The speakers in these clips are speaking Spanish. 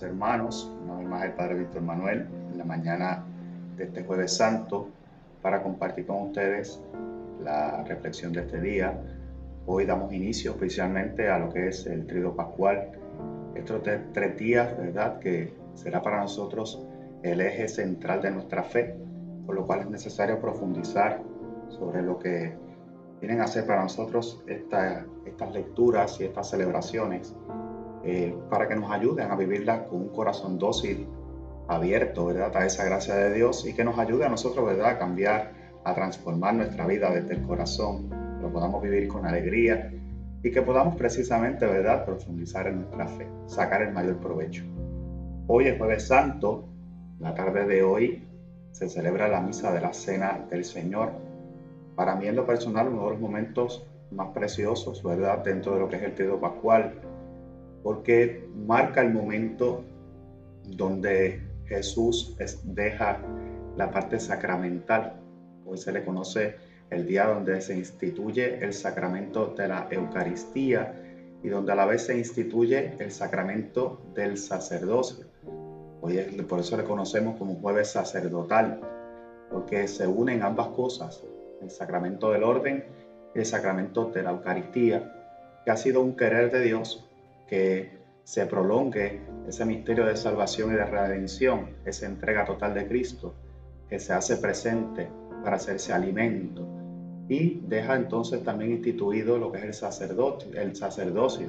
hermanos, una vez más el Padre Víctor Manuel, en la mañana de este jueves santo, para compartir con ustedes la reflexión de este día. Hoy damos inicio oficialmente a lo que es el trido pascual. Estos tres días, ¿verdad?, que será para nosotros el eje central de nuestra fe, por lo cual es necesario profundizar sobre lo que vienen a ser para nosotros estas lecturas y estas celebraciones eh, para que nos ayuden a vivirlas con un corazón dócil, abierto, ¿verdad? A esa gracia de Dios y que nos ayude a nosotros, ¿verdad? A cambiar, a transformar nuestra vida desde el corazón, lo podamos vivir con alegría y que podamos precisamente, ¿verdad? Profundizar en nuestra fe, sacar el mayor provecho. Hoy es jueves santo, la tarde de hoy se celebra la misa de la cena del Señor. Para mí en lo personal uno de los momentos más preciosos, ¿verdad? Dentro de lo que es el Tríodo Pascual, porque marca el momento donde Jesús deja la parte sacramental. Hoy se le conoce el día donde se instituye el sacramento de la Eucaristía y donde a la vez se instituye el sacramento del sacerdocio. Hoy por eso le conocemos como jueves sacerdotal, porque se unen ambas cosas, el sacramento del orden y el sacramento de la Eucaristía, que ha sido un querer de Dios que se prolongue ese misterio de salvación y de redención, esa entrega total de Cristo, que se hace presente para hacerse alimento. Y deja entonces también instituido lo que es el sacerdote, el sacerdocio,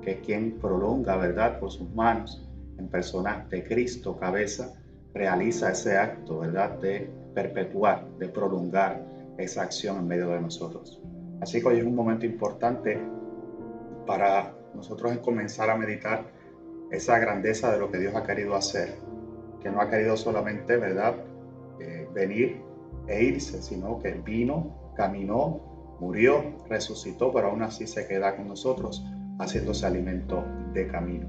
que es quien prolonga, ¿verdad?, por sus manos, en persona de Cristo, cabeza, realiza ese acto, ¿verdad?, de perpetuar, de prolongar esa acción en medio de nosotros. Así que hoy es un momento importante para nosotros es comenzar a meditar esa grandeza de lo que Dios ha querido hacer, que no ha querido solamente, ¿verdad?, eh, venir e irse, sino que vino, caminó, murió, resucitó, pero aún así se queda con nosotros haciéndose alimento de camino.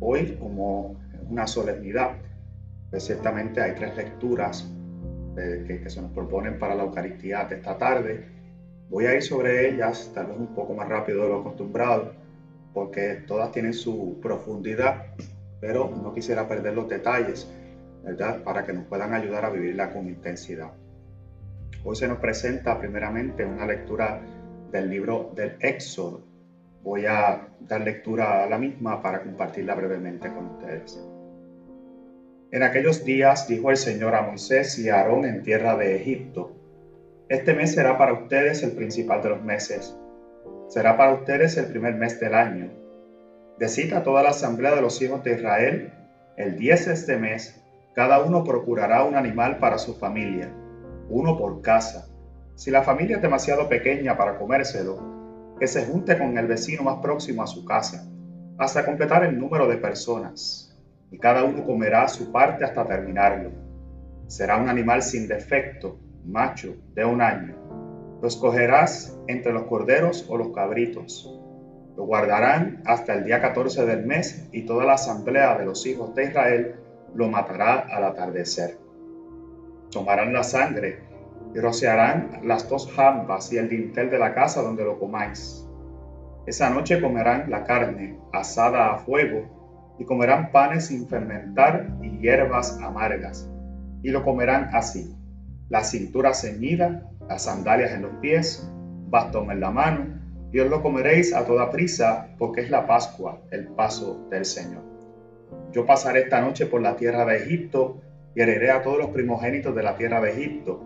Hoy, como una solemnidad, pues ciertamente hay tres lecturas eh, que, que se nos proponen para la Eucaristía de esta tarde. Voy a ir sobre ellas, tal vez un poco más rápido de lo acostumbrado, porque todas tienen su profundidad, pero no quisiera perder los detalles, ¿verdad? Para que nos puedan ayudar a vivirla con intensidad. Hoy se nos presenta primeramente una lectura del libro del Éxodo. Voy a dar lectura a la misma para compartirla brevemente con ustedes. En aquellos días dijo el Señor a Moisés y a Aarón en tierra de Egipto, Este mes será para ustedes el principal de los meses será para ustedes el primer mes del año. De a toda la asamblea de los hijos de Israel, el 10 de este mes, cada uno procurará un animal para su familia, uno por casa. Si la familia es demasiado pequeña para comérselo, que se junte con el vecino más próximo a su casa, hasta completar el número de personas, y cada uno comerá su parte hasta terminarlo. Será un animal sin defecto, macho, de un año los cogerás entre los corderos o los cabritos. Lo guardarán hasta el día 14 del mes y toda la asamblea de los hijos de Israel lo matará al atardecer. Tomarán la sangre y rociarán las dos jambas y el dintel de la casa donde lo comáis. Esa noche comerán la carne asada a fuego y comerán panes sin fermentar y hierbas amargas. Y lo comerán así, la cintura ceñida las sandalias en los pies, bastón en la mano, y os lo comeréis a toda prisa, porque es la Pascua, el paso del Señor. Yo pasaré esta noche por la tierra de Egipto y heriré a todos los primogénitos de la tierra de Egipto,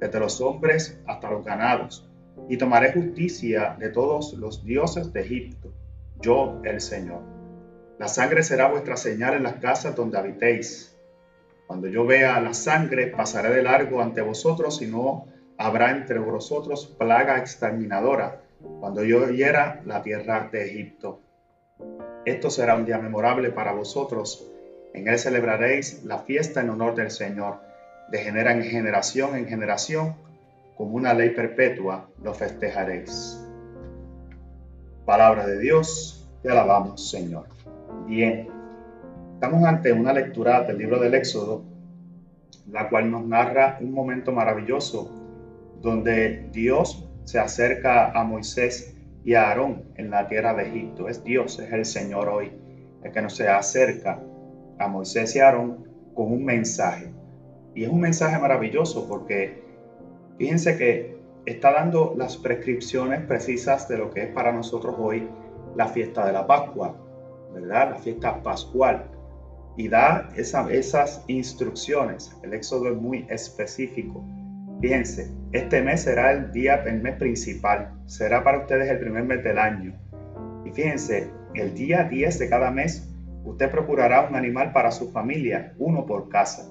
desde los hombres hasta los ganados, y tomaré justicia de todos los dioses de Egipto, yo el Señor. La sangre será vuestra señal en las casas donde habitéis. Cuando yo vea la sangre, pasaré de largo ante vosotros y no habrá entre vosotros plaga exterminadora cuando yo hiera la tierra de Egipto. Esto será un día memorable para vosotros. En él celebraréis la fiesta en honor del Señor. De generación en generación en generación, como una ley perpetua, lo festejaréis. Palabra de Dios, te alabamos, Señor. Bien, estamos ante una lectura del libro del Éxodo, la cual nos narra un momento maravilloso donde Dios se acerca a Moisés y a Aarón en la tierra de Egipto. Es Dios, es el Señor hoy, el que nos se acerca a Moisés y Aarón con un mensaje. Y es un mensaje maravilloso porque fíjense que está dando las prescripciones precisas de lo que es para nosotros hoy la fiesta de la Pascua, ¿verdad? La fiesta pascual. Y da esas instrucciones. El éxodo es muy específico. Fíjense, este mes será el día, el mes principal. Será para ustedes el primer mes del año. Y fíjense, el día 10 de cada mes, usted procurará un animal para su familia, uno por casa.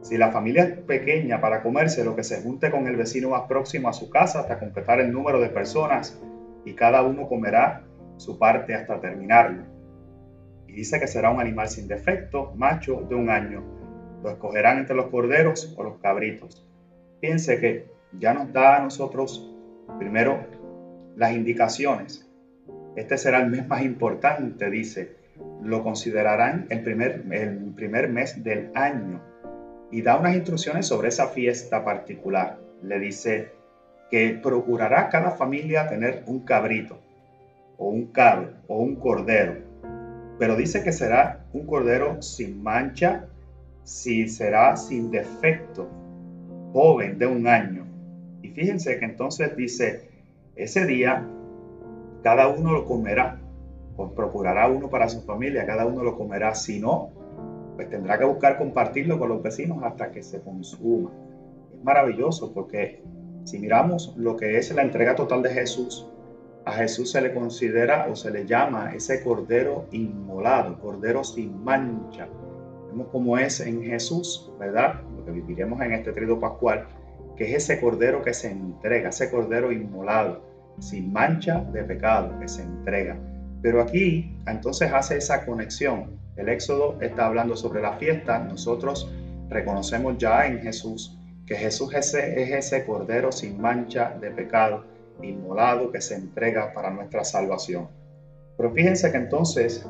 Si la familia es pequeña para comerse, lo que se junte con el vecino más próximo a su casa hasta completar el número de personas y cada uno comerá su parte hasta terminarlo. Y dice que será un animal sin defecto, macho de un año. Lo escogerán entre los corderos o los cabritos. Piense que ya nos da a nosotros primero las indicaciones. Este será el mes más importante, dice. Lo considerarán el primer, el primer mes del año y da unas instrucciones sobre esa fiesta particular. Le dice que procurará cada familia tener un cabrito, o un cabro, o un cordero. Pero dice que será un cordero sin mancha, si será sin defecto, joven de un año. Y fíjense que entonces dice, ese día cada uno lo comerá, o procurará uno para su familia, cada uno lo comerá, si no, pues tendrá que buscar compartirlo con los vecinos hasta que se consuma. Es maravilloso porque si miramos lo que es la entrega total de Jesús, a Jesús se le considera o se le llama ese cordero inmolado, cordero sin mancha. Vemos cómo es en Jesús, ¿verdad? Que viviremos en este trido pascual, que es ese cordero que se entrega, ese cordero inmolado, sin mancha de pecado, que se entrega. Pero aquí entonces hace esa conexión el Éxodo está hablando sobre la fiesta. Nosotros reconocemos ya en Jesús que Jesús es ese, cordero sin mancha de pecado, inmolado que se entrega para nuestra salvación. Pero fíjense que entonces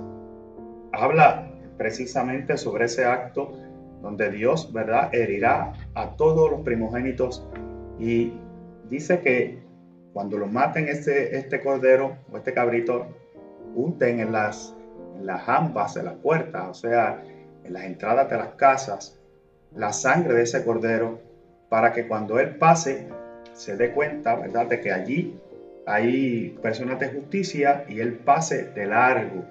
habla precisamente sobre ese acto donde Dios, ¿verdad?, herirá a todos los primogénitos y dice que cuando lo maten este, este cordero o este cabrito, unten en las en las ambas de las puertas, o sea, en las entradas de las casas, la sangre de ese cordero, para que cuando él pase se dé cuenta, ¿verdad?, de que allí hay personas de justicia y él pase de largo.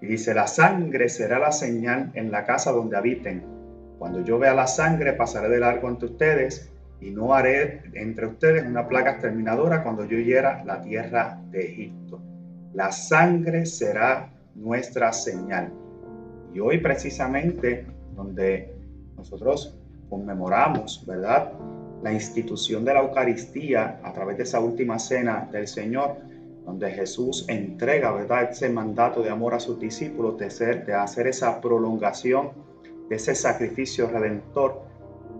Y dice, la sangre será la señal en la casa donde habiten. Cuando yo vea la sangre, pasaré de largo ante ustedes y no haré entre ustedes una plaga exterminadora cuando yo hiera la tierra de Egipto. La sangre será nuestra señal. Y hoy precisamente donde nosotros conmemoramos, ¿verdad? La institución de la Eucaristía a través de esa última cena del Señor, donde Jesús entrega, ¿verdad? Ese mandato de amor a sus discípulos, de hacer esa prolongación de ese sacrificio redentor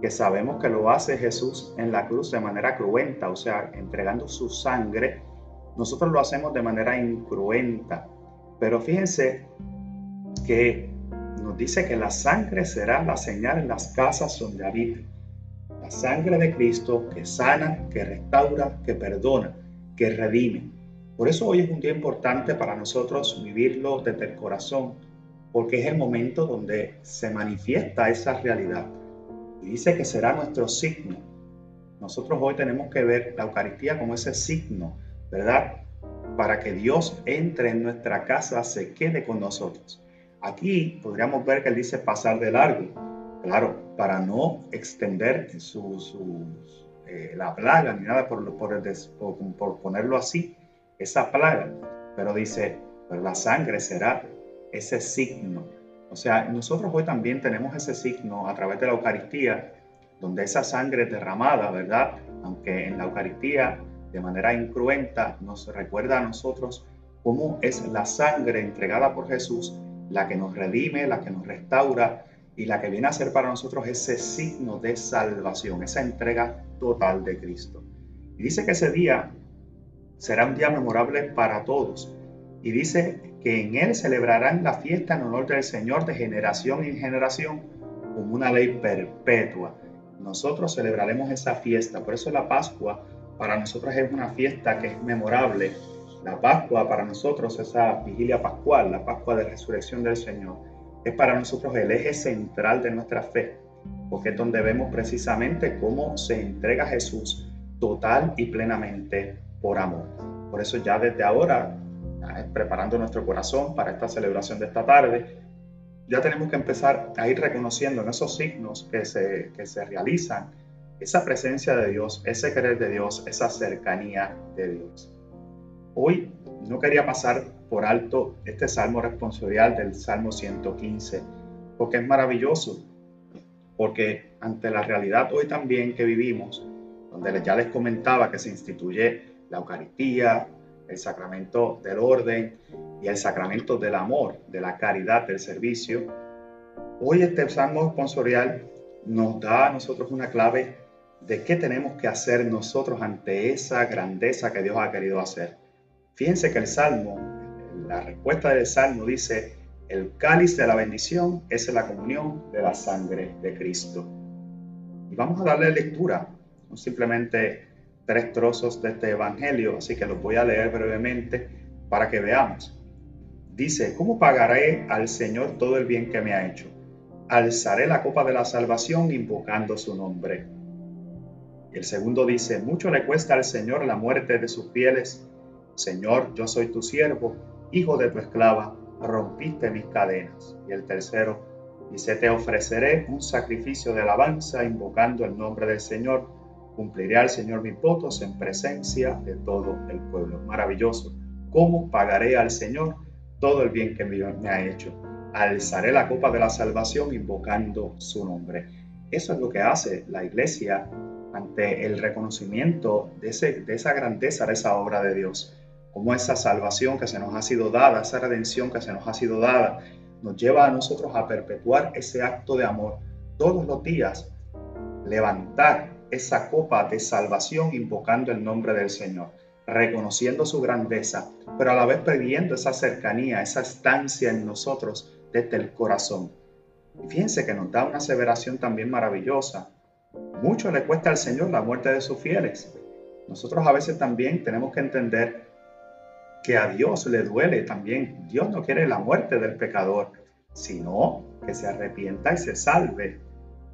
que sabemos que lo hace Jesús en la cruz de manera cruenta, o sea, entregando su sangre, nosotros lo hacemos de manera incruenta, pero fíjense que nos dice que la sangre será la señal en las casas donde habite. La sangre de Cristo que sana, que restaura, que perdona, que redime. Por eso hoy es un día importante para nosotros vivirlo desde el corazón, porque es el momento donde se manifiesta esa realidad. Y dice que será nuestro signo. Nosotros hoy tenemos que ver la Eucaristía como ese signo, ¿verdad? para que Dios entre en nuestra casa, se quede con nosotros. Aquí podríamos ver que él dice pasar de largo, claro, para no extender su, eh, la plaga ni nada por, por, por, ponerlo así, esa plaga, pero dice, pero la sangre será ese signo. O sea, nosotros hoy también tenemos ese signo a través de la Eucaristía, donde esa sangre derramada, ¿verdad? Aunque en la Eucaristía de manera incruenta nos recuerda a nosotros cómo es la sangre entregada por Jesús la que nos redime, la que nos restaura y la que viene a ser para nosotros ese signo de salvación, esa entrega total de Cristo. Y dice que ese día será un día memorable para todos. Y dice que en él celebrarán la fiesta en honor del Señor de generación en generación como una ley perpetua. Nosotros celebraremos esa fiesta. Por eso la Pascua para nosotros es una fiesta que es memorable. La Pascua para nosotros, esa vigilia pascual, la Pascua de resurrección del Señor, es para nosotros el eje central de nuestra fe, porque es donde vemos precisamente cómo se entrega Jesús total y plenamente por amor. Por eso ya desde ahora, preparando nuestro corazón para esta celebración de esta tarde, ya tenemos que empezar a ir reconociendo en esos signos que se, que se realizan esa presencia de Dios, ese querer de Dios, esa cercanía de Dios. Hoy no quería pasar por alto este salmo responsorial del Salmo 115, porque es maravilloso, porque ante la realidad hoy también que vivimos, donde ya les comentaba que se instituye la Eucaristía, el sacramento del orden y el sacramento del amor, de la caridad, del servicio, hoy este salmo responsorial nos da a nosotros una clave de qué tenemos que hacer nosotros ante esa grandeza que Dios ha querido hacer. Fíjense que el Salmo, la respuesta del Salmo dice, el cáliz de la bendición es la comunión de la sangre de Cristo. Y vamos a darle lectura, no simplemente tres trozos de este Evangelio, así que los voy a leer brevemente para que veamos. Dice, ¿cómo pagaré al Señor todo el bien que me ha hecho? Alzaré la copa de la salvación invocando su nombre. El segundo dice, mucho le cuesta al Señor la muerte de sus fieles. Señor, yo soy tu siervo, hijo de tu esclava, rompiste mis cadenas. Y el tercero dice, te ofreceré un sacrificio de alabanza invocando el nombre del Señor. Cumpliré al Señor mis votos en presencia de todo el pueblo. Maravilloso. ¿Cómo pagaré al Señor todo el bien que me ha hecho? Alzaré la copa de la salvación invocando su nombre. Eso es lo que hace la iglesia ante el reconocimiento de, esa grandeza de esa obra de Dios, como esa salvación que se nos ha sido dada, esa redención que se nos ha sido dada, nos lleva a nosotros a perpetuar ese acto de amor todos los días, levantar esa copa de salvación invocando el nombre del Señor, reconociendo su grandeza, pero a la vez pidiendo esa cercanía, esa estancia en nosotros desde el corazón. Y fíjense que nos da una aseveración también maravillosa mucho le cuesta al Señor la muerte de sus fieles. Nosotros a veces también tenemos que entender que a Dios le duele también. Dios no quiere la muerte del pecador, sino que se arrepienta y se salve,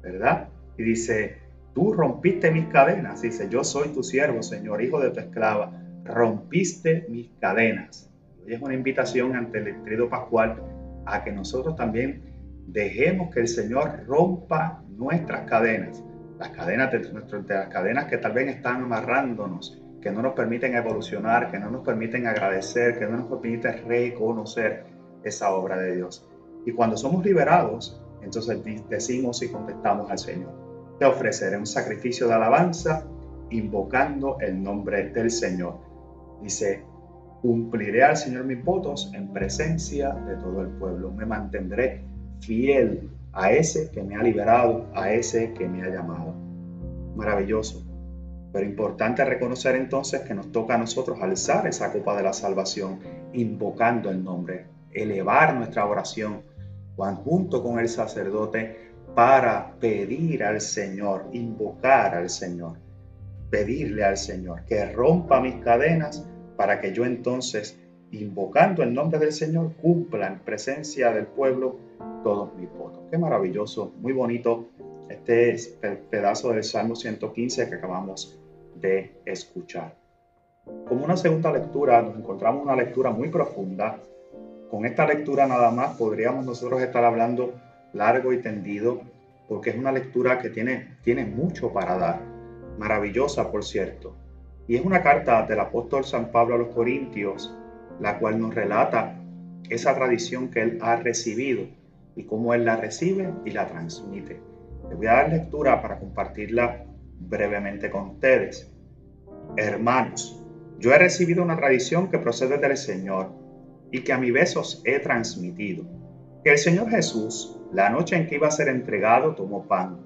¿verdad? Y dice, tú rompiste mis cadenas. Dice, yo soy tu siervo, Señor, hijo de tu esclava. Rompiste mis cadenas. Hoy es una invitación ante el Estrido Pascual a que nosotros también dejemos que el Señor rompa nuestras cadenas las cadenas de, de las cadenas que tal vez están amarrándonos, que no nos permiten evolucionar, que no nos permiten agradecer, que no nos permiten reconocer esa obra de Dios. Y cuando somos liberados, entonces decimos y contestamos al Señor. Te ofreceré un sacrificio de alabanza invocando el nombre del Señor. Dice, cumpliré al Señor mis votos en presencia de todo el pueblo. Me mantendré fiel a ese que me ha liberado, a ese que me ha llamado. Maravilloso. Pero importante reconocer entonces que nos toca a nosotros alzar esa copa de la salvación, invocando el nombre, elevar nuestra oración, junto con el sacerdote, para pedir al Señor, invocar al Señor, pedirle al Señor que rompa mis cadenas para que yo entonces, invocando el nombre del Señor, cumpla en presencia del pueblo todos mis votos. Qué maravilloso, muy bonito este pedazo del Salmo 115 que acabamos de escuchar. Como una segunda lectura, nos encontramos una lectura muy profunda. Con esta lectura nada más podríamos nosotros estar hablando largo y tendido, porque es una lectura que tiene, tiene mucho para dar. Maravillosa, por cierto. Y es una carta del apóstol San Pablo a los Corintios, la cual nos relata esa tradición que él ha recibido y cómo Él la recibe y la transmite. Les voy a dar lectura para compartirla brevemente con ustedes. Hermanos, yo he recibido una tradición que procede del Señor y que a mi vez os he transmitido. Que el Señor Jesús, la noche en que iba a ser entregado, tomó pan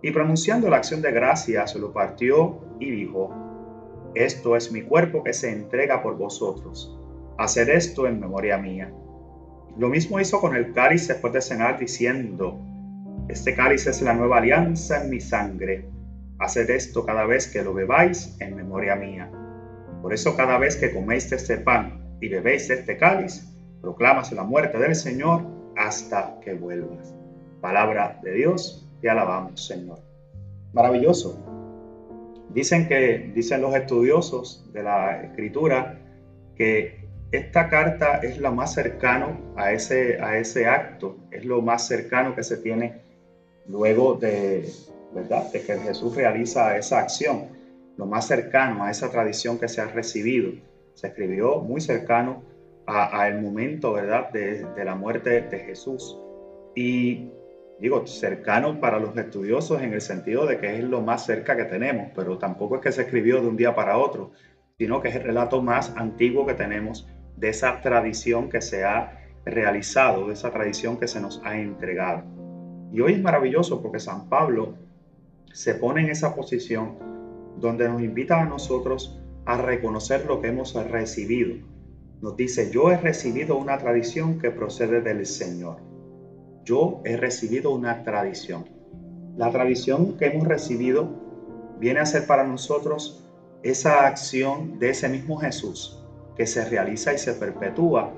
y pronunciando la acción de gracias lo partió y dijo, esto es mi cuerpo que se entrega por vosotros. Haced esto en memoria mía. Lo mismo hizo con el cáliz después de cenar, diciendo, Este cáliz es la nueva alianza en mi sangre. Haced esto cada vez que lo bebáis en memoria mía. Por eso cada vez que coméis este pan y bebéis este cáliz, proclamas la muerte del Señor hasta que vuelvas. Palabra de Dios, te alabamos, Señor. Maravilloso. Dicen que, dicen los estudiosos de la escritura, que esta carta es la más cercano a ese, a ese acto, es lo más cercano que se tiene luego de, ¿verdad? de que Jesús realiza esa acción, lo más cercano a esa tradición que se ha recibido. Se escribió muy cercano al momento ¿verdad? De, de la muerte de Jesús. Y digo, cercano para los estudiosos en el sentido de que es lo más cerca que tenemos, pero tampoco es que se escribió de un día para otro, sino que es el relato más antiguo que tenemos de esa tradición que se ha realizado, de esa tradición que se nos ha entregado. Y hoy es maravilloso porque San Pablo se pone en esa posición donde nos invita a nosotros a reconocer lo que hemos recibido. Nos dice, yo he recibido una tradición que procede del Señor. Yo he recibido una tradición. La tradición que hemos recibido viene a ser para nosotros esa acción de ese mismo Jesús que se realiza y se perpetúa.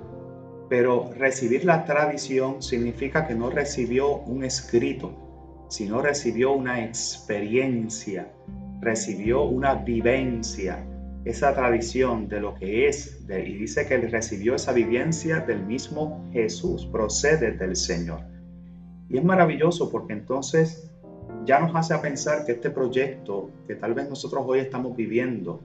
Pero recibir la tradición significa que no recibió un escrito, sino recibió una experiencia, recibió una vivencia, esa tradición de lo que es, y dice que él recibió esa vivencia del mismo Jesús, procede del Señor. Y es maravilloso porque entonces ya nos hace pensar que este proyecto que tal vez nosotros hoy estamos viviendo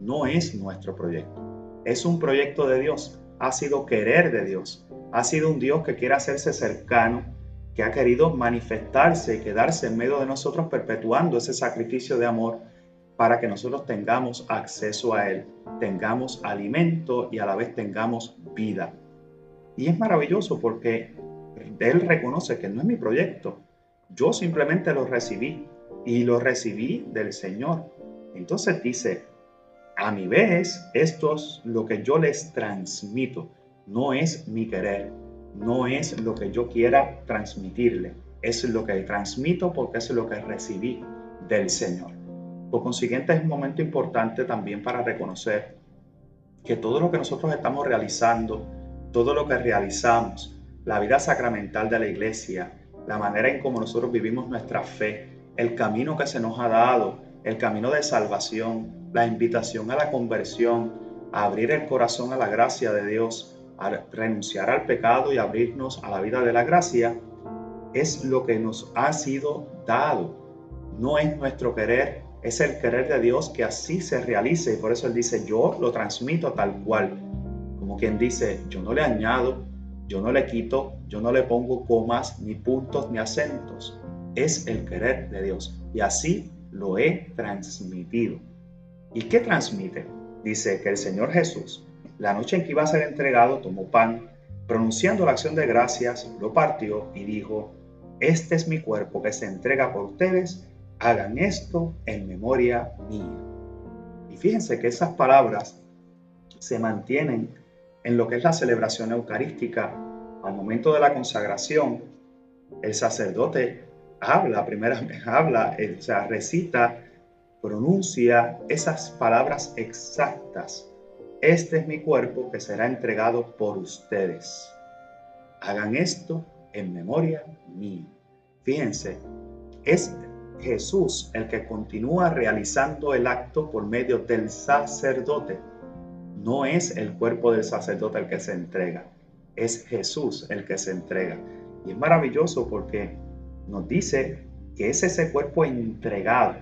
no es nuestro proyecto. Es un proyecto de Dios, ha sido querer de Dios, ha sido un Dios que quiere hacerse cercano, que ha querido manifestarse y quedarse en medio de nosotros perpetuando ese sacrificio de amor para que nosotros tengamos acceso a Él, tengamos alimento y a la vez tengamos vida. Y es maravilloso porque Él reconoce que no es mi proyecto, yo simplemente lo recibí y lo recibí del Señor. Entonces dice, a mi vez, esto es lo que yo les transmito. No es mi querer, no es lo que yo quiera transmitirle. Es lo que transmito porque es lo que recibí del Señor. Por consiguiente, es un momento importante también para reconocer que todo lo que nosotros estamos realizando, todo lo que realizamos, la vida sacramental de la iglesia, la manera en cómo nosotros vivimos nuestra fe, el camino que se nos ha dado, el camino de salvación, la invitación a la conversión, a abrir el corazón a la gracia de Dios, a renunciar al pecado y abrirnos a la vida de la gracia, es lo que nos ha sido dado. No es nuestro querer, es el querer de Dios que así se realice. Y por eso Él dice, yo lo transmito tal cual. Como quien dice, yo no le añado, yo no le quito, yo no le pongo comas, ni puntos, ni acentos. Es el querer de Dios. Y así lo he transmitido. ¿Y qué transmite? Dice que el Señor Jesús, la noche en que iba a ser entregado, tomó pan, pronunciando la acción de gracias, lo partió y dijo, este es mi cuerpo que se entrega por ustedes, hagan esto en memoria mía. Y fíjense que esas palabras se mantienen en lo que es la celebración eucarística. Al momento de la consagración, el sacerdote habla, primera vez habla, o sea, recita, pronuncia esas palabras exactas. Este es mi cuerpo que será entregado por ustedes. Hagan esto en memoria mía. Fíjense, es Jesús el que continúa realizando el acto por medio del sacerdote. No es el cuerpo del sacerdote el que se entrega, es Jesús el que se entrega. Y es maravilloso porque nos dice que es ese cuerpo entregado.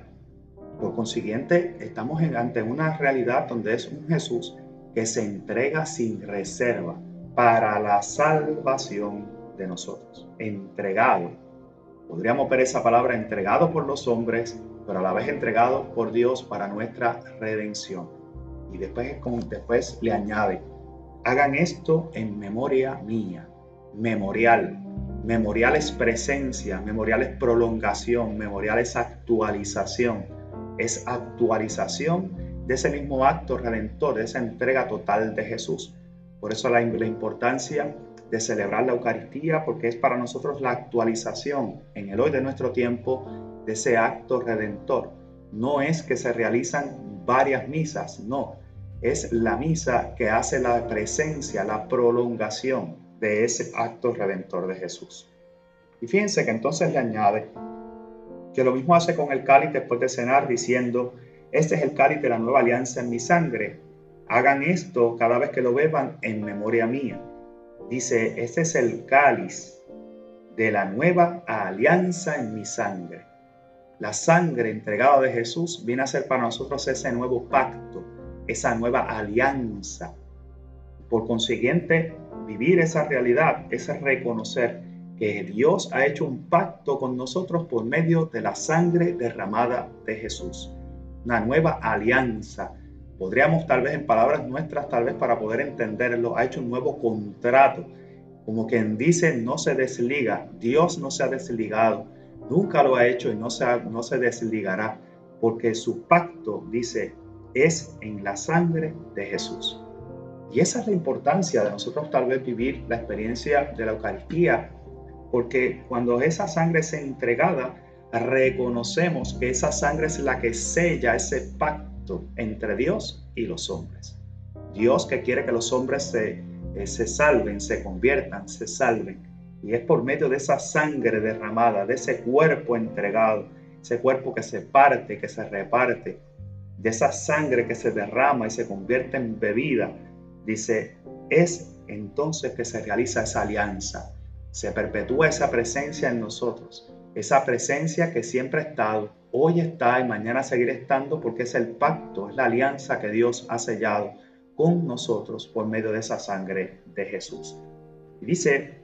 Por consiguiente, estamos ante una realidad donde es un Jesús que se entrega sin reserva para la salvación de nosotros. Entregado. Podríamos ver esa palabra entregado por los hombres, pero a la vez entregado por Dios para nuestra redención. Y después, después le añade, hagan esto en memoria mía, memorial, Memorial es presencia, memorial es prolongación, memorial es actualización. Es actualización de ese mismo acto redentor, de esa entrega total de Jesús. Por eso la, la importancia de celebrar la Eucaristía, porque es para nosotros la actualización en el hoy de nuestro tiempo de ese acto redentor. No es que se realizan varias misas, no. Es la misa que hace la presencia, la prolongación de ese acto redentor de Jesús. Y fíjense que entonces le añade que lo mismo hace con el cáliz después de cenar diciendo, este es el cáliz de la nueva alianza en mi sangre. Hagan esto cada vez que lo beban en memoria mía. Dice, este es el cáliz de la nueva alianza en mi sangre. La sangre entregada de Jesús viene a ser para nosotros ese nuevo pacto, esa nueva alianza. Por consiguiente, vivir esa realidad es reconocer que Dios ha hecho un pacto con nosotros por medio de la sangre derramada de Jesús. Una nueva alianza. Podríamos tal vez en palabras nuestras, tal vez para poder entenderlo, ha hecho un nuevo contrato. Como quien dice, no se desliga. Dios no se ha desligado. Nunca lo ha hecho y no se, no se desligará. Porque su pacto, dice, es en la sangre de Jesús. Y esa es la importancia de nosotros tal vez vivir la experiencia de la Eucaristía, porque cuando esa sangre es entregada, reconocemos que esa sangre es la que sella ese pacto entre Dios y los hombres. Dios que quiere que los hombres se, eh, se salven, se conviertan, se salven. Y es por medio de esa sangre derramada, de ese cuerpo entregado, ese cuerpo que se parte, que se reparte, de esa sangre que se derrama y se convierte en bebida, dice, es entonces que se realiza esa alianza, se perpetúa esa presencia en nosotros, esa presencia que siempre ha estado, hoy está y mañana seguirá estando porque es el pacto, es la alianza que Dios ha sellado con nosotros por medio de esa sangre de Jesús. Y dice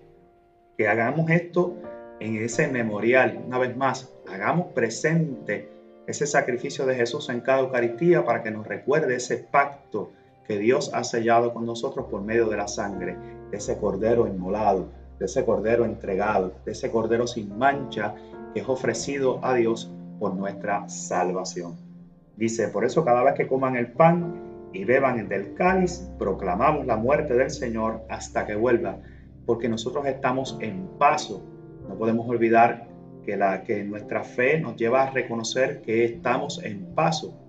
que hagamos esto en ese memorial, una vez más, hagamos presente ese sacrificio de Jesús en cada Eucaristía para que nos recuerde ese pacto que Dios ha sellado con nosotros por medio de la sangre, de ese cordero inmolado, de ese cordero entregado, de ese cordero sin mancha que es ofrecido a Dios por nuestra salvación. Dice, por eso cada vez que coman el pan y beban del cáliz, proclamamos la muerte del Señor hasta que vuelva, porque nosotros estamos en paso. No podemos olvidar que, la, que nuestra fe nos lleva a reconocer que estamos en paso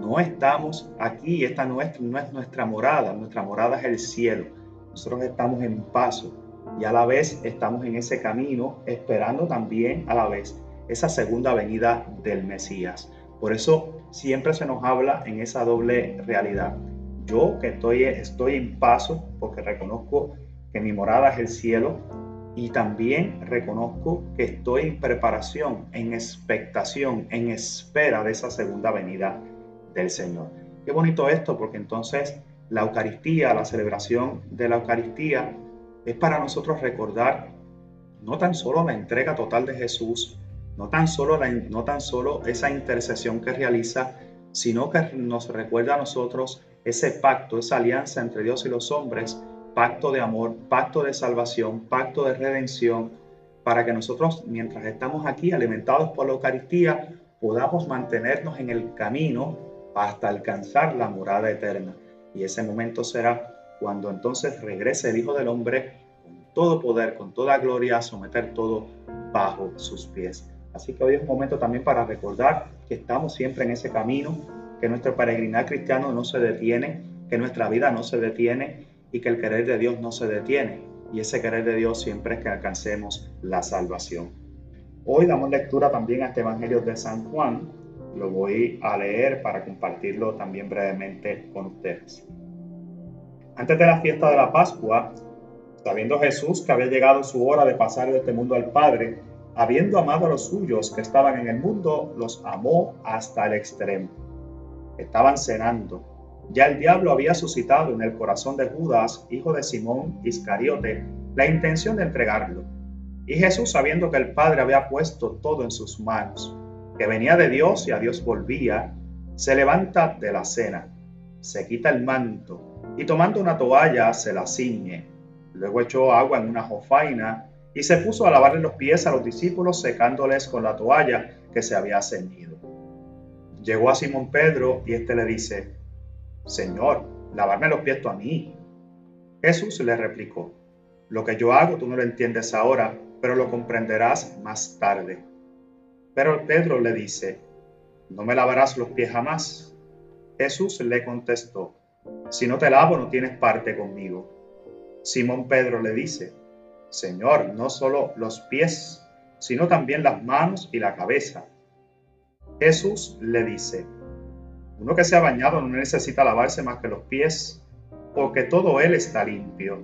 no estamos aquí, esta no no es nuestra morada, nuestra morada es el cielo. Nosotros estamos en paso y a la vez estamos en ese camino esperando también a la vez esa segunda venida del Mesías. Por eso siempre se nos habla en esa doble realidad. Yo que estoy, estoy en paso porque reconozco que mi morada es el cielo y también reconozco que estoy en preparación, en expectación, en espera de esa segunda venida del Señor. Qué bonito esto, porque entonces la Eucaristía, la celebración de la Eucaristía, es para nosotros recordar no tan solo la entrega total de Jesús, no tan solo, no tan solo esa intercesión que realiza, sino que nos recuerda a nosotros ese pacto, esa alianza entre Dios y los hombres, pacto de amor, pacto de salvación, pacto de redención, para que nosotros, mientras estamos aquí alimentados por la Eucaristía, podamos mantenernos en el camino hasta alcanzar la morada eterna. Y ese momento será cuando entonces regrese el Hijo del Hombre con todo poder, con toda gloria, a someter todo bajo sus pies. Así que hoy es un momento también para recordar que estamos siempre en ese camino, que nuestro peregrinar cristiano no se detiene, que nuestra vida no se detiene y que el querer de Dios no se detiene. Y ese querer de Dios siempre es que alcancemos la salvación. Hoy damos lectura también a este Evangelio de San Juan, lo voy a leer para compartirlo también brevemente con ustedes. Antes de la fiesta de la Pascua, sabiendo Jesús que había llegado su hora de pasar de este mundo al Padre, habiendo amado a los suyos que estaban en el mundo, los amó hasta el extremo. Estaban cenando. Ya el diablo había suscitado en el corazón de Judas, hijo de Simón Iscariote, la intención de entregarlo. Y Jesús, sabiendo que el Padre había puesto todo en sus manos, que venía de Dios y a Dios volvía, se levanta de la cena, se quita el manto y tomando una toalla se la ciñe. Luego echó agua en una jofaina y se puso a lavarle los pies a los discípulos secándoles con la toalla que se había ceñido. Llegó a Simón Pedro y éste le dice, Señor, lavarme los pies tú a mí. Jesús le replicó, lo que yo hago tú no lo entiendes ahora, pero lo comprenderás más tarde. Pero Pedro le dice, ¿no me lavarás los pies jamás? Jesús le contestó, si no te lavo no tienes parte conmigo. Simón Pedro le dice, Señor, no solo los pies, sino también las manos y la cabeza. Jesús le dice, uno que se ha bañado no necesita lavarse más que los pies, porque todo él está limpio.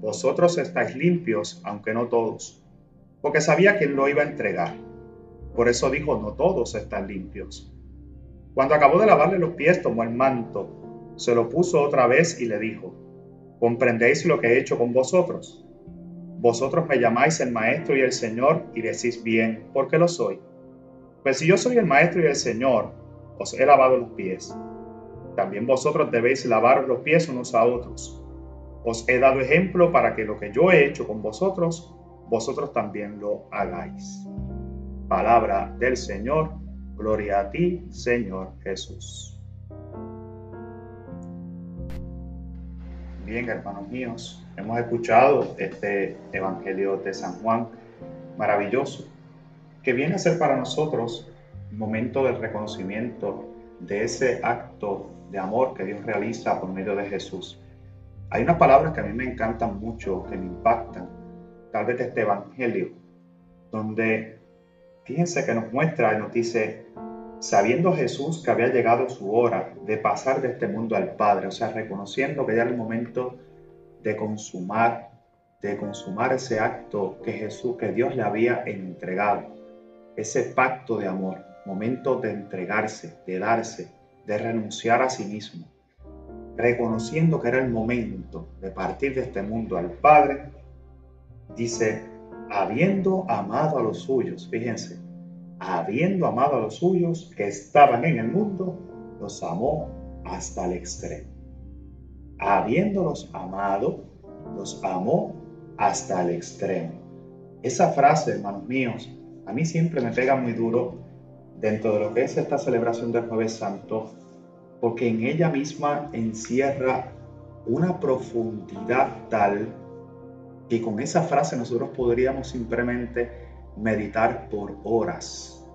Vosotros estáis limpios, aunque no todos, porque sabía que lo iba a entregar. Por eso dijo, no todos están limpios. Cuando acabó de lavarle los pies, tomó el manto, se lo puso otra vez y le dijo, ¿comprendéis lo que he hecho con vosotros? Vosotros me llamáis el Maestro y el Señor y decís bien, porque lo soy. Pues si yo soy el Maestro y el Señor, os he lavado los pies. También vosotros debéis lavar los pies unos a otros. Os he dado ejemplo para que lo que yo he hecho con vosotros, vosotros también lo hagáis. Palabra del Señor, gloria a ti, Señor Jesús. Bien, hermanos míos, hemos escuchado este Evangelio de San Juan maravilloso, que viene a ser para nosotros un momento del reconocimiento de ese acto de amor que Dios realiza por medio de Jesús. Hay unas palabras que a mí me encantan mucho, que me impactan, tal vez de este Evangelio, donde fíjense que nos muestra y nos dice, sabiendo Jesús que había llegado su hora de pasar de este mundo al Padre, o sea, reconociendo que era el momento de consumar, de consumar ese acto que Jesús, que Dios le había entregado, ese pacto de amor, momento de entregarse, de darse, de renunciar a sí mismo, reconociendo que era el momento de partir de este mundo al Padre, dice, habiendo amado a los suyos, fíjense, habiendo amado a los suyos que estaban en el mundo, los amó hasta el extremo. Habiéndolos amado, los amó hasta el extremo. Esa frase, hermanos míos, a mí siempre me pega muy duro dentro de lo que es esta celebración del Jueves Santo, porque en ella misma encierra una profundidad tal que con esa frase nosotros podríamos simplemente meditar por horas.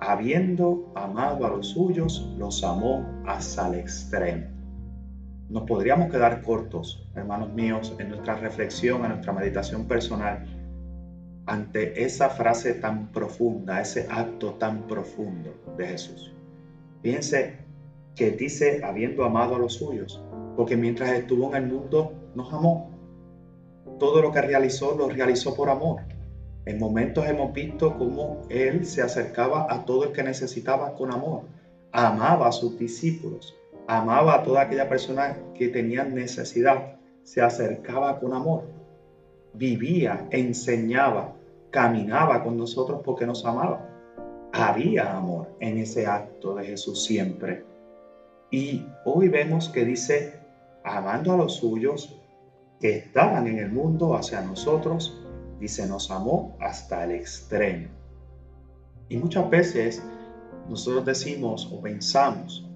Habiendo amado a los suyos, los amó hasta el extremo. Nos podríamos quedar cortos, hermanos míos, en nuestra reflexión, en nuestra meditación personal, ante esa frase tan profunda, ese acto tan profundo de Jesús. Fíjense que dice habiendo amado a los suyos, porque mientras estuvo en el mundo nos amó. Todo lo que realizó lo realizó por amor. En momentos hemos visto cómo Él se acercaba a todo el que necesitaba con amor. Amaba a sus discípulos, amaba a toda aquella persona que tenía necesidad, se acercaba con amor. Vivía, enseñaba, caminaba con nosotros porque nos amaba. Había amor en ese acto de Jesús siempre. Y hoy vemos que dice, amando a los suyos que estaban en el mundo hacia nosotros, dice, nos amó hasta el extremo. Y muchas veces nosotros decimos o pensamos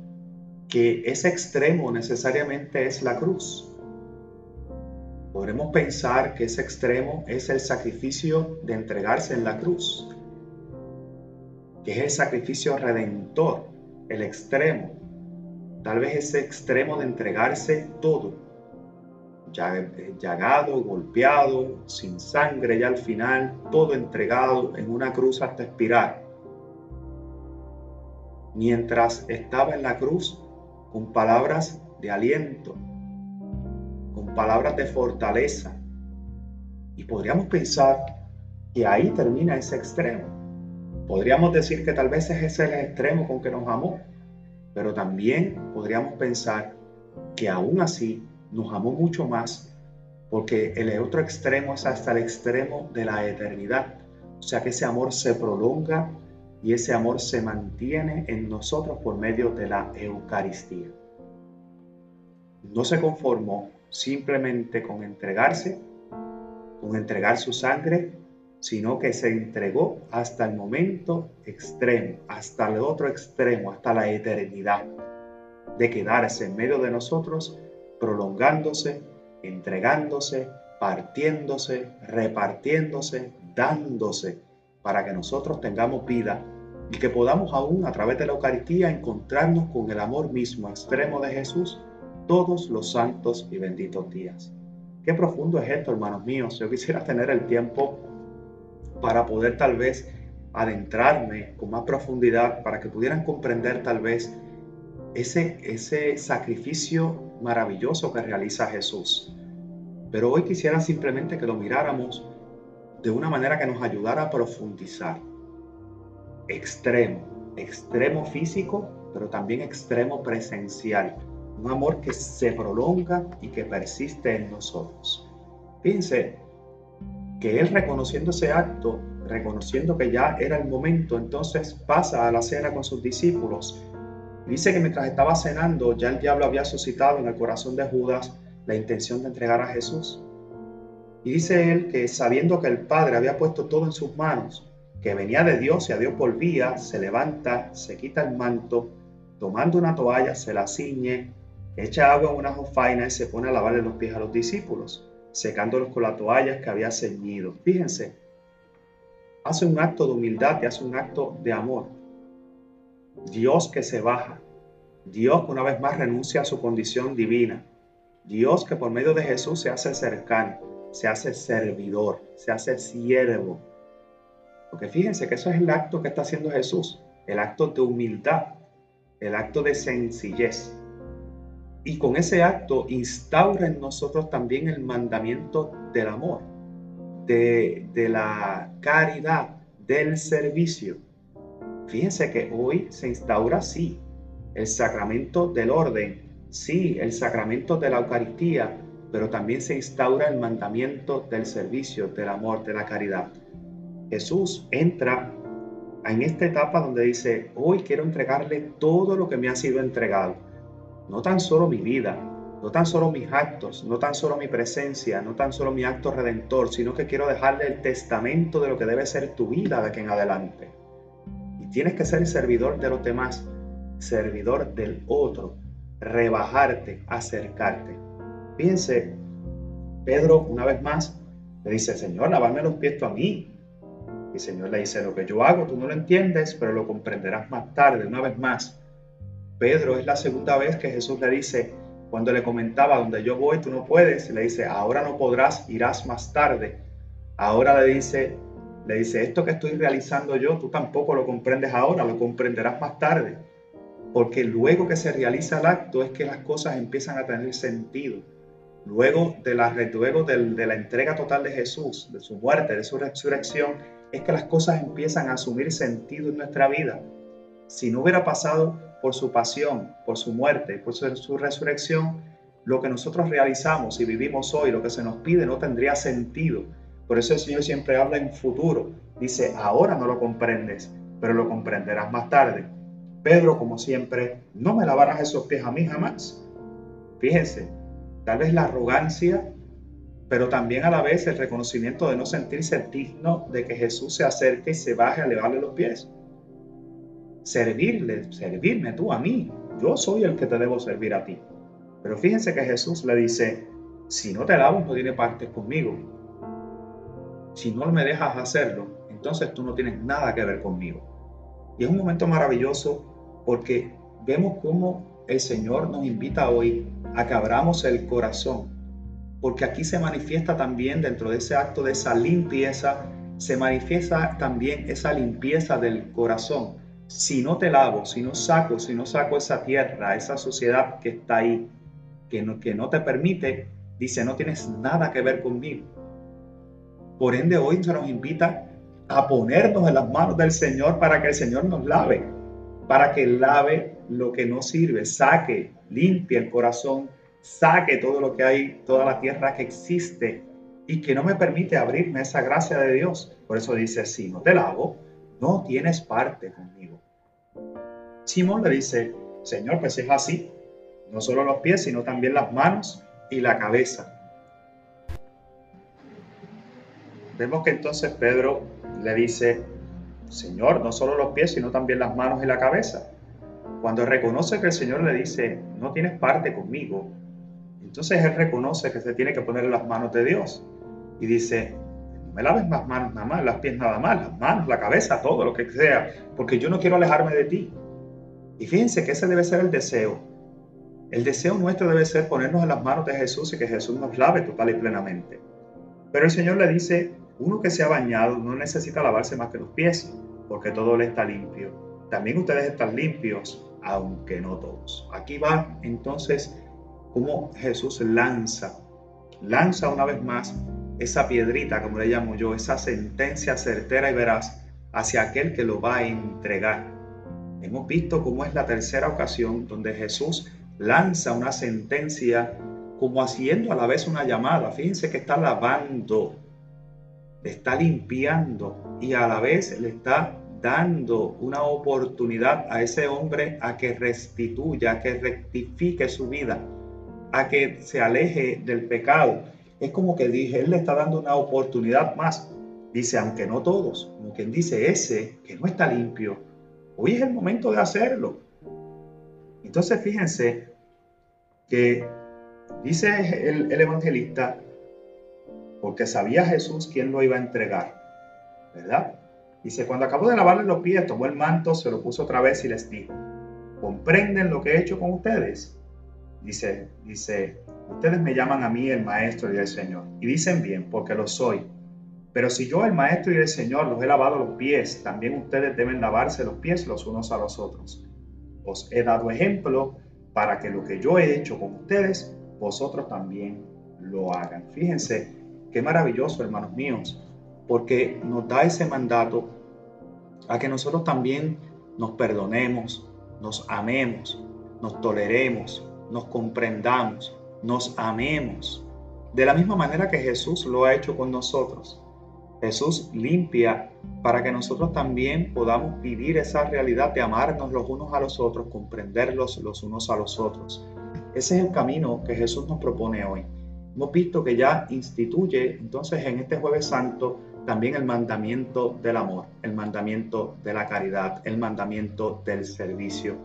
que ese extremo necesariamente es la cruz. Podremos pensar que ese extremo es el sacrificio de entregarse en la cruz, que es el sacrificio redentor, el extremo, tal vez ese extremo de entregarse todo, llagado, golpeado, sin sangre ya al final, todo entregado en una cruz hasta expirar. Mientras estaba en la cruz, con palabras de aliento, con palabras de fortaleza. Y podríamos pensar que ahí termina ese extremo. Podríamos decir que tal vez ese es el extremo con que nos amó, pero también podríamos pensar que aún así nos amó mucho más porque el otro extremo es hasta el extremo de la eternidad. O sea que ese amor se prolonga y ese amor se mantiene en nosotros por medio de la Eucaristía. No se conformó simplemente con entregarse, con entregar su sangre, sino que se entregó hasta el momento extremo, hasta el otro extremo, hasta la eternidad, de quedarse en medio de nosotros prolongándose, entregándose, partiéndose, repartiéndose, dándose, para que nosotros tengamos vida y que podamos aún a través de la Eucaristía encontrarnos con el amor mismo extremo de Jesús todos los santos y benditos días. Qué profundo es esto, hermanos míos. Yo quisiera tener el tiempo para poder tal vez adentrarme con más profundidad, para que pudieran comprender tal vez ese, ese sacrificio maravilloso que realiza Jesús. Pero hoy quisiera simplemente que lo miráramos de una manera que nos ayudara a profundizar. Extremo, extremo físico, pero también extremo presencial. Un amor que se prolonga y que persiste en nosotros. Fíjense que él reconociendo ese acto, reconociendo que ya era el momento, entonces pasa a la cena con sus discípulos. Dice que mientras estaba cenando, ya el diablo había suscitado en el corazón de Judas la intención de entregar a Jesús. Y dice él que sabiendo que el Padre había puesto todo en sus manos, que venía de Dios y a Dios volvía, se levanta, se quita el manto, tomando una toalla, se la ciñe, echa agua en una jofaina y se pone a lavarle los pies a los discípulos, secándolos con la toalla que había ceñido. Fíjense, hace un acto de humildad y hace un acto de amor. Dios que se baja, Dios que una vez más renuncia a su condición divina, Dios que por medio de Jesús se hace cercano, se hace servidor, se hace siervo. Porque fíjense que eso es el acto que está haciendo Jesús, el acto de humildad, el acto de sencillez. Y con ese acto instaura en nosotros también el mandamiento del amor, de, de la caridad, del servicio. Fíjense que hoy se instaura así el sacramento del orden, Sí, el sacramento de la Eucaristía, pero también se instaura el mandamiento del servicio, del amor, de la caridad. Jesús entra en esta etapa donde dice, hoy quiero entregarle todo lo que me ha sido entregado. No tan solo mi vida, no tan solo mis actos, no tan solo mi presencia, no tan solo mi acto redentor, sino que quiero dejarle el testamento de lo que debe ser tu vida de aquí en adelante. Tienes que ser servidor de los demás, servidor del otro, rebajarte, acercarte. Fíjense, Pedro una vez más le dice, Señor, lavarme los pies tú a mí. Y el Señor le dice, lo que yo hago tú no lo entiendes, pero lo comprenderás más tarde, una vez más. Pedro es la segunda vez que Jesús le dice, cuando le comentaba, donde yo voy tú no puedes, le dice, ahora no podrás, irás más tarde. Ahora le dice, le dice, esto que estoy realizando yo, tú tampoco lo comprendes ahora, lo comprenderás más tarde porque luego que se realiza el acto es que las cosas empiezan a tener sentido. Luego de la, luego de, la entrega total de Jesús, de su muerte, de su resurrección, es que las cosas empiezan a asumir sentido en nuestra vida. Si no hubiera pasado por su pasión, por su muerte, por su resurrección, lo que nosotros realizamos y vivimos hoy, lo que se nos pide, no tendría sentido. Por eso el Señor siempre habla en futuro. Dice, ahora no lo comprendes, pero lo comprenderás más tarde. Pedro, como siempre, no me lavarás esos pies a mí jamás. Fíjense, tal vez la arrogancia, pero también a la vez el reconocimiento de no sentirse digno de que Jesús se acerque y se baje a lavarle los pies. Servirle, servirme tú a mí. Yo soy el que te debo servir a ti. Pero fíjense que Jesús le dice, si no te lavo, no tiene parte conmigo. Si no me dejas hacerlo, entonces tú no tienes nada que ver conmigo. Y es un momento maravilloso porque vemos cómo el Señor nos invita hoy a que abramos el corazón, porque aquí se manifiesta también dentro de ese acto de esa limpieza, se manifiesta también esa limpieza del corazón. Si no te lavo, si no saco, si no saco esa tierra, esa sociedad que está ahí, que no, que no te permite, dice, no tienes nada que ver conmigo. Por ende, hoy se nos invita a ponernos en las manos del Señor para que el Señor nos lave para que lave lo que no sirve, saque, limpie el corazón, saque todo lo que hay, toda la tierra que existe y que no me permite abrirme esa gracia de Dios. Por eso dice, si no te lavo, no tienes parte conmigo. Simón le dice, Señor, pues es así, no solo los pies, sino también las manos y la cabeza. Vemos que entonces Pedro le dice, Señor, no solo los pies, sino también las manos y la cabeza. Cuando reconoce que el Señor le dice, no tienes parte conmigo, entonces él reconoce que se tiene que poner en las manos de Dios. Y dice, no me laves las manos nada más, las pies nada más, las manos, la cabeza, todo lo que sea, porque yo no quiero alejarme de ti. Y fíjense que ese debe ser el deseo, El deseo nuestro debe ser ponernos en las manos de Jesús y que Jesús nos lave total y plenamente. Pero el Señor le dice, uno que se ha bañado no necesita lavarse más que los pies, porque todo le está limpio. También ustedes están limpios, aunque no todos. Aquí va entonces cómo Jesús lanza, lanza una vez más esa piedrita, como le llamo yo, esa sentencia certera y veraz hacia aquel que lo va a entregar. Hemos visto cómo es la tercera ocasión donde Jesús lanza una sentencia como haciendo a la vez una llamada. Fíjense que está lavando, le está limpiando y a la vez le está dando una oportunidad a ese hombre a que restituya, a que rectifique su vida, a que se aleje del pecado. Es como que dije, él le está dando una oportunidad más. Dice, aunque no todos, como quien dice, ese que no está limpio, hoy es el momento de hacerlo. Entonces fíjense que dice el, el evangelista, porque sabía Jesús quién lo iba a entregar, ¿verdad? Dice, cuando acabó de lavarle los pies, tomó el manto, se lo puso otra vez y les dijo, ¿comprenden lo que he hecho con ustedes? Dice, dice, ustedes me llaman a mí el maestro y el Señor. Y dicen bien, porque lo soy. Pero si yo, el maestro y el Señor, los he lavado los pies, también ustedes deben lavarse los pies los unos a los otros. Os he dado ejemplo para que lo que yo he hecho con ustedes, vosotros también lo hagan. Fíjense qué maravilloso, hermanos míos, porque nos da ese mandato a que nosotros también nos perdonemos, nos amemos, nos toleremos, nos comprendamos, nos amemos, de la misma manera que Jesús lo ha hecho con nosotros. Jesús limpia para que nosotros también podamos vivir esa realidad de amarnos los unos a los otros, comprenderlos los unos a los otros. Ese es el camino que Jesús nos propone hoy. Hemos visto que ya instituye entonces en este jueves santo también el mandamiento del amor, el mandamiento de la caridad, el mandamiento del servicio,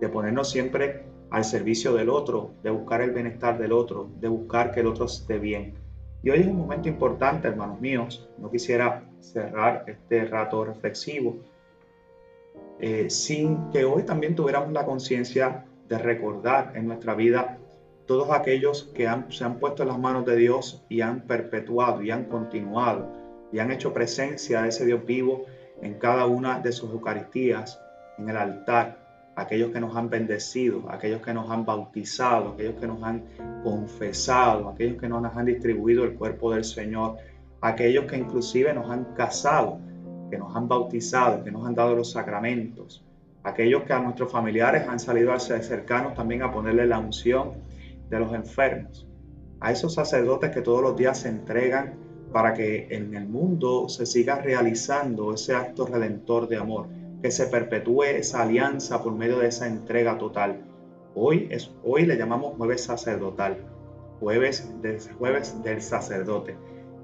de ponernos siempre al servicio del otro, de buscar el bienestar del otro, de buscar que el otro esté bien. Y hoy es un momento importante, hermanos míos. No quisiera cerrar este rato reflexivo eh, sin que hoy también tuviéramos la conciencia de recordar en nuestra vida todos aquellos que se han puesto en las manos de Dios y han perpetuado y han continuado y han hecho presencia de ese Dios vivo en cada una de sus Eucaristías, en el altar, aquellos que nos han bendecido, aquellos que nos han bautizado, aquellos que nos han confesado, aquellos que nos han distribuido el cuerpo del Señor, aquellos que inclusive nos han casado, que nos han bautizado, que nos han dado los sacramentos, aquellos que a nuestros familiares han salido a ser cercanos también a ponerle la unción de los enfermos, a esos sacerdotes que todos los días se entregan para que en el mundo se siga realizando ese acto redentor de amor, que se perpetúe esa alianza por medio de esa entrega total. Hoy, es, hoy le llamamos jueves sacerdotal, jueves, jueves del sacerdote.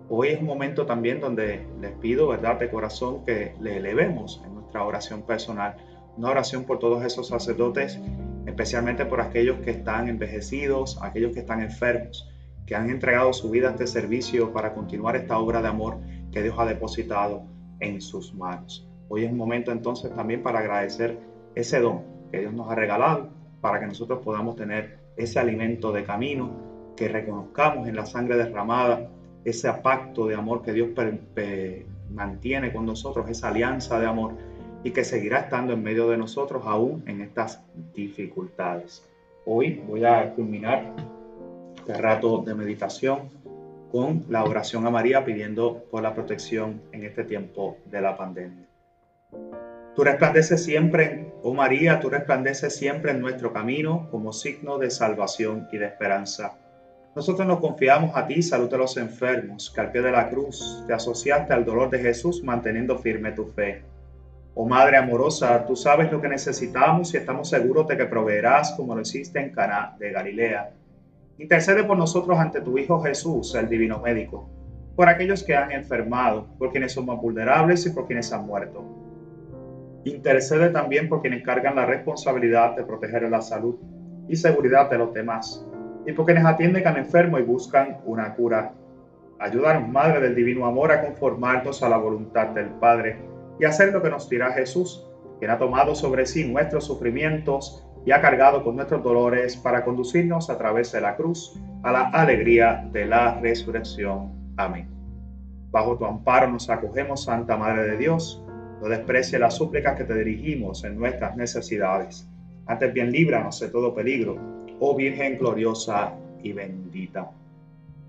Hoy es un momento también donde les pido, ¿verdad?, de corazón que le elevemos en nuestra oración personal, una oración por todos esos sacerdotes, especialmente por aquellos que están envejecidos, aquellos que están enfermos que han entregado su vida a este servicio para continuar esta obra de amor que Dios ha depositado en sus manos. Hoy es momento entonces también para agradecer ese don que Dios nos ha regalado para que nosotros podamos tener ese alimento de camino, que reconozcamos en la sangre derramada ese pacto de amor que Dios mantiene con nosotros, esa alianza de amor y que seguirá estando en medio de nosotros aún en estas dificultades. Hoy voy a culminar este rato de meditación con la oración a María pidiendo por la protección en este tiempo de la pandemia. Tú resplandeces siempre, oh María, tú resplandeces siempre en nuestro camino como signo de salvación y de esperanza. Nosotros nos confiamos a ti, salud de los enfermos, que al pie de la cruz te asociaste al dolor de Jesús manteniendo firme tu fe. Oh Madre amorosa, tú sabes lo que necesitamos y estamos seguros de que proveerás como lo hiciste en Caná de Galilea Intercede por nosotros ante tu Hijo Jesús, el Divino Médico, por aquellos que han enfermado, por quienes son más vulnerables y por quienes han muerto. Intercede también por quienes cargan la responsabilidad de proteger la salud y seguridad de los demás, y por quienes atienden al enfermo y buscan una cura. Ayúdanos, Madre del Divino Amor, a conformarnos a la voluntad del Padre y hacer lo que nos dirá Jesús, quien ha tomado sobre sí nuestros sufrimientos y ha cargado con nuestros dolores para conducirnos a través de la cruz a la alegría de la resurrección. Amén. Bajo tu amparo nos acogemos, Santa Madre de Dios. No desprecie las súplicas que te dirigimos en nuestras necesidades. Antes bien líbranos de todo peligro, oh Virgen gloriosa y bendita.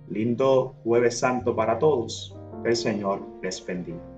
Lindo jueves santo para todos. El Señor les bendiga.